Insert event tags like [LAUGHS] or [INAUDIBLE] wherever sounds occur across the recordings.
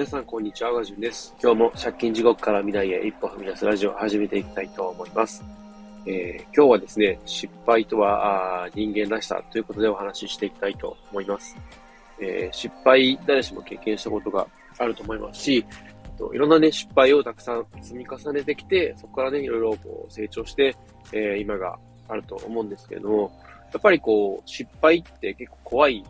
皆さん、こんにちは。ガジュンです。今日も借金地獄から未来へ一歩踏み出すラジオを始めていきたいと思います。えー、今日はですね、失敗とは人間らしさということでお話ししていきたいと思います。えー、失敗、誰しも経験したことがあると思いますし、いろんなね、失敗をたくさん積み重ねてきて、そこからね、いろいろこう成長して、えー、今があると思うんですけれども、やっぱりこう、失敗って結構怖い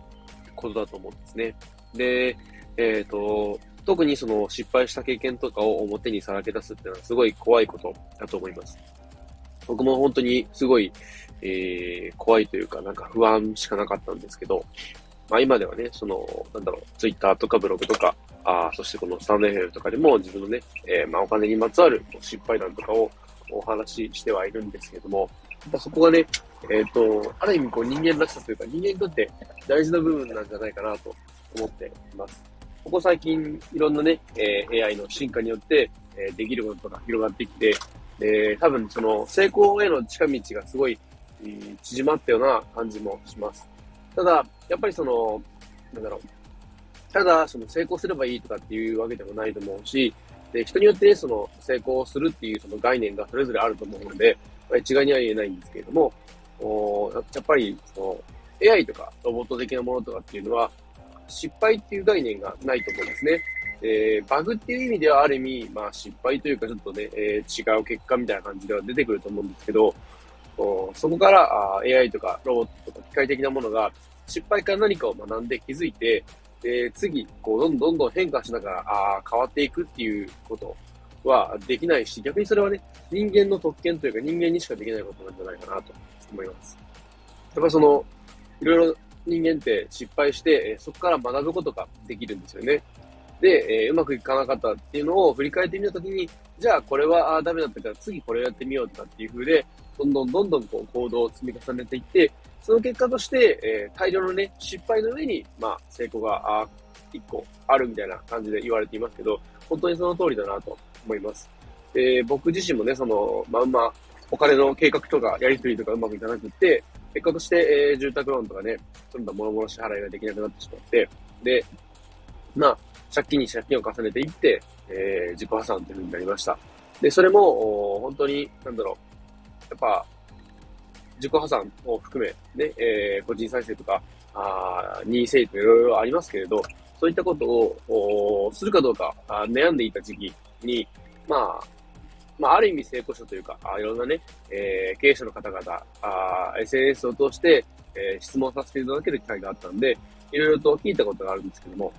ことだと思うんですね。で、えっ、ー、と、特にその失敗した経験とかを表にさらけ出すっていうのはすごい怖いことだと思います。僕も本当にすごい、えー、怖いというか、なんか不安しかなかったんですけど、まあ今ではね、その、なんだろう、ツイッターとかブログとか、あそしてこのスタンド FM とかでも自分のね、えー、まあお金にまつわる失敗談とかをお話ししてはいるんですけども、そこがね、えっ、ー、と、ある意味こう人間らしさというか、人間にとって大事な部分なんじゃないかなと思っています。ここ最近、いろんなね、えー、AI の進化によって、えー、できることとか広がってきて、えー、多分その成功への近道がすごい、えー、縮まったような感じもします。ただ、やっぱりその、なんだろう。ただ、その成功すればいいとかっていうわけでもないと思うし、で、人によってね、その成功するっていうその概念がそれぞれあると思うので、まあ、一概には言えないんですけれども、おやっぱり、その、AI とかロボット的なものとかっていうのは、失敗っていう概念がないと思うんですね。えー、バグっていう意味ではある意味、まあ失敗というかちょっとね、えー、違う結果みたいな感じでは出てくると思うんですけど、そこからあ AI とかロボットとか機械的なものが失敗から何かを学んで気づいて、で、次、こう、どんどんどん変化しながら、あ変わっていくっていうことはできないし、逆にそれはね、人間の特権というか人間にしかできないことなんじゃないかなと思います。やっぱその、いろいろ人間って失敗して、そこから学ぶことができるんですよね。で、えー、うまくいかなかったっていうのを振り返ってみたときに、じゃあこれはあダメだったから次これをやってみようとかっていう風で、どんどんどんどんこう行動を積み重ねていって、その結果として、えー、大量のね、失敗の上に、まあ、成功が、あ一個あるみたいな感じで言われていますけど、本当にその通りだなと思います。で、僕自身もね、その、まんま、お金の計画とかやりとりとかうまくいかなくって、結果として、えー、住宅ローンとかね、どんどん諸々支払いができなくなってしまって、で、まあ、借金に借金を重ねていって、えー、自己破産という風になりました。で、それも、本当に、なんだろう、やっぱ、自己破産を含め、ね、えー、個人再生とか、あ任意制といろいろありますけれど、そういったことを、するかどうか悩んでいた時期に、まあ、まあ、ある意味成功者というか、あいろんなね、えー、経営者の方々、あ SNS を通して、えー、質問させていただける機会があったんで、いろいろと聞いたことがあるんですけども、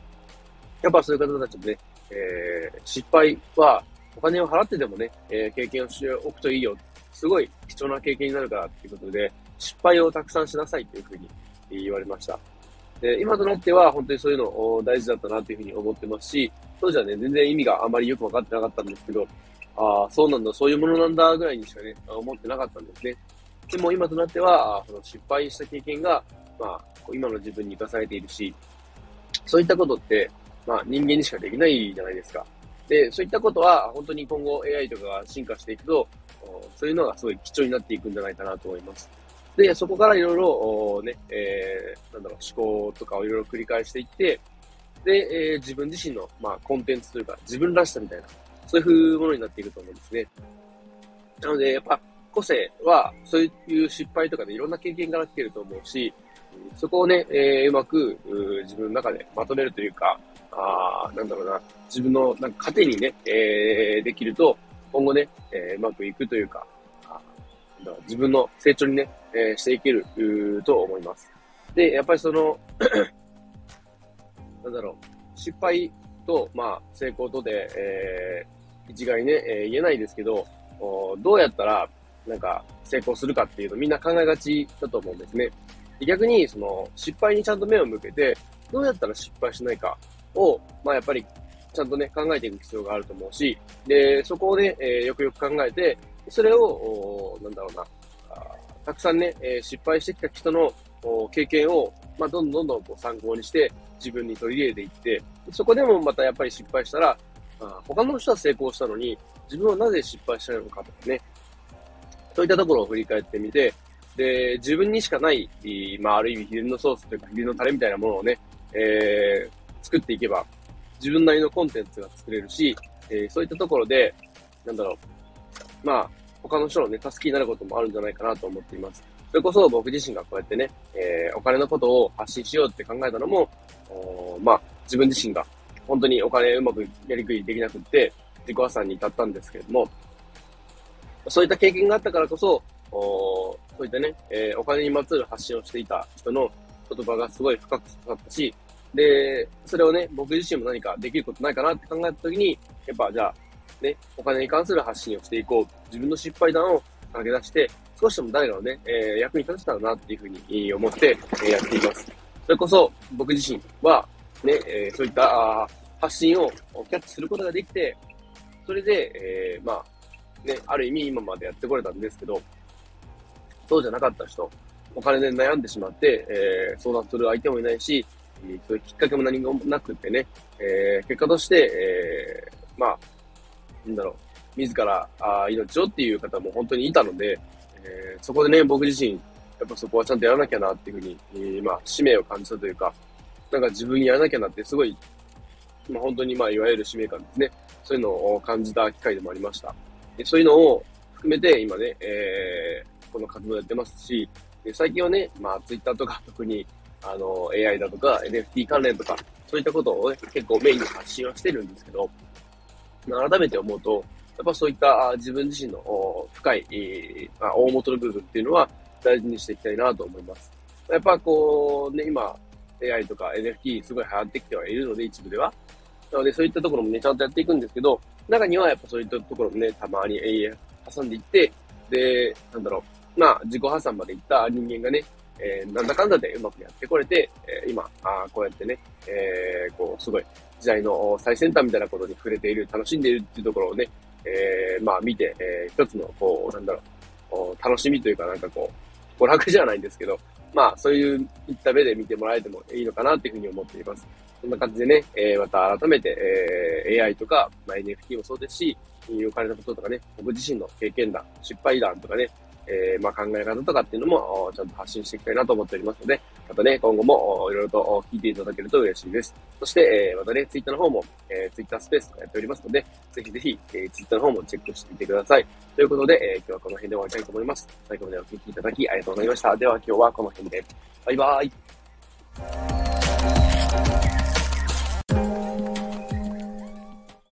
やっぱそういう方たちもね、えー、失敗はお金を払ってでもね、えー、経験をしておくといいよ。すごい貴重な経験になるからっていうことで、失敗をたくさんしなさいというふうに言われました。で、今となっては本当にそういうの大事だったなというふうに思ってますし、当時はね、全然意味があまりよくわかってなかったんですけど、ああ、そうなんだ、そういうものなんだぐらいにしかね、思ってなかったんですね。でも今となっては、その失敗した経験が、まあ、今の自分に生かされているし、そういったことって、まあ人間にしかできないじゃないですか。で、そういったことは本当に今後 AI とかが進化していくと、そういうのがすごい貴重になっていくんじゃないかなと思います。で、そこからいろいろ、ね、えー、なんだろう、思考とかをいろいろ繰り返していって、で、えー、自分自身の、まあ、コンテンツというか、自分らしさみたいな、そういうものになっていくと思うんですね。なので、やっぱ、個性は、そういう失敗とかでいろんな経験から来てると思うし、そこをね、えー、うまくう、自分の中でまとめるというか、あなんだろうな、自分のなんか糧にね、えー、できると、今後ね、えー、うまくいくというか、自分の成長にね、えー、していけると思います。で、やっぱりその [CLEARS THROAT] なんだろう、失敗と、まあ、成功とで、えー、一概にね、えー、言えないですけど、どうやったら、なんか、成功するかっていうのみんな考えがちだと思うんですね。逆に、その、失敗にちゃんと目を向けて、どうやったら失敗しないかを、まあ、やっぱり、ちゃんとね、考えていく必要があると思うし、で、そこをね、えー、よくよく考えて、それを、なんだろうな、たくさんね、えー、失敗してきた人の経験を、まあ、どんどんどんどんこう参考にして、自分に取り入れていって、そこでもまたやっぱり失敗したら、あ他の人は成功したのに、自分はなぜ失敗したのかとかね、そういったところを振り返ってみて、で、自分にしかない、まあ、ある意味秘伝のソースというか秘伝のタレみたいなものをね、えー、作っていけば、自分なりのコンテンツが作れるし、えそういったところで、なんだろう、まあ、他の人のね、助けになることもあるんじゃないかなと思っています。それこそ僕自身がこうやってね、えー、お金のことを発信しようって考えたのも、まあ、自分自身が本当にお金うまくやりくりできなくって、自己破産に至ったんですけれども、そういった経験があったからこそ、おそういったね、えー、お金にまつわる発信をしていた人の言葉がすごい深く刺さったし、で、それをね、僕自身も何かできることないかなって考えたときに、やっぱじゃあ、ね、お金に関する発信をしていこう。自分の失敗談を投げ出して、少しでも誰かのね、えー、役に立てたらなっていうふうに思って、えー、やっています。それこそ僕自身は、ね、えー、そういった発信をキャッチすることができて、それで、えー、まあ、ね、ある意味今までやってこれたんですけど、そうじゃなかった人、お金で悩んでしまって、えー、相談する相手もいないし、そういうきっかけも何もなくってね、えー、結果として、えー、まあ、なんだろう、自らあ命をっていう方も本当にいたので、えー、そこでね、僕自身、やっぱそこはちゃんとやらなきゃなっていうふうに、えー、まあ、使命を感じたというか、なんか自分にやらなきゃなってすごい、まあ本当にまあ、いわゆる使命感ですね。そういうのを感じた機会でもありました。でそういうのを含めて今ね、えー、この活動やってますし、で最近はね、まあ、ツイッターとか [LAUGHS] 特に、あの、AI だとか NFT 関連とか、そういったことをね、結構メインに発信はしてるんですけど、改めて思うと、やっぱそういった自分自身の深い、まあ、大元の部分っていうのは大事にしていきたいなと思います。やっぱこう、ね、今、AI とか NFT すごい流行ってきてはいるので、一部では。なので、そういったところもね、ちゃんとやっていくんですけど、中にはやっぱそういったところもね、たまに挟んでいって、で、なんだろう、まあ、自己破産までいった人間がね、えー、なんだかんだでうまくやってこれて、えー、今、あこうやってね、えー、こう、すごい、時代の最先端みたいなことに触れている、楽しんでいるっていうところをね、えー、まあ見て、えー、一つの、こう、なんだろう、楽しみというかなんかこう、娯楽じゃないんですけど、まあそういういった目で見てもらえてもいいのかなっていうふうに思っています。そんな感じでね、えー、また改めて、えー、AI とか、まあ、NFT もそうですし、お金のこととかね、僕自身の経験談、失敗談とかね、えー、まあ、考え方とかっていうのも、ちゃんと発信していきたいなと思っておりますので、またね、今後もいろいろと聞いていただけると嬉しいです。そして、えー、またね、ツイッターの方も、えー、ツイッタースペースとかやっておりますので、ぜひぜひ、えー、ツイッターの方もチェックしてみてください。ということで、えー、今日はこの辺で終わりたいと思います。最後までお聴きいただきありがとうございました。では今日はこの辺で。バイバーイ。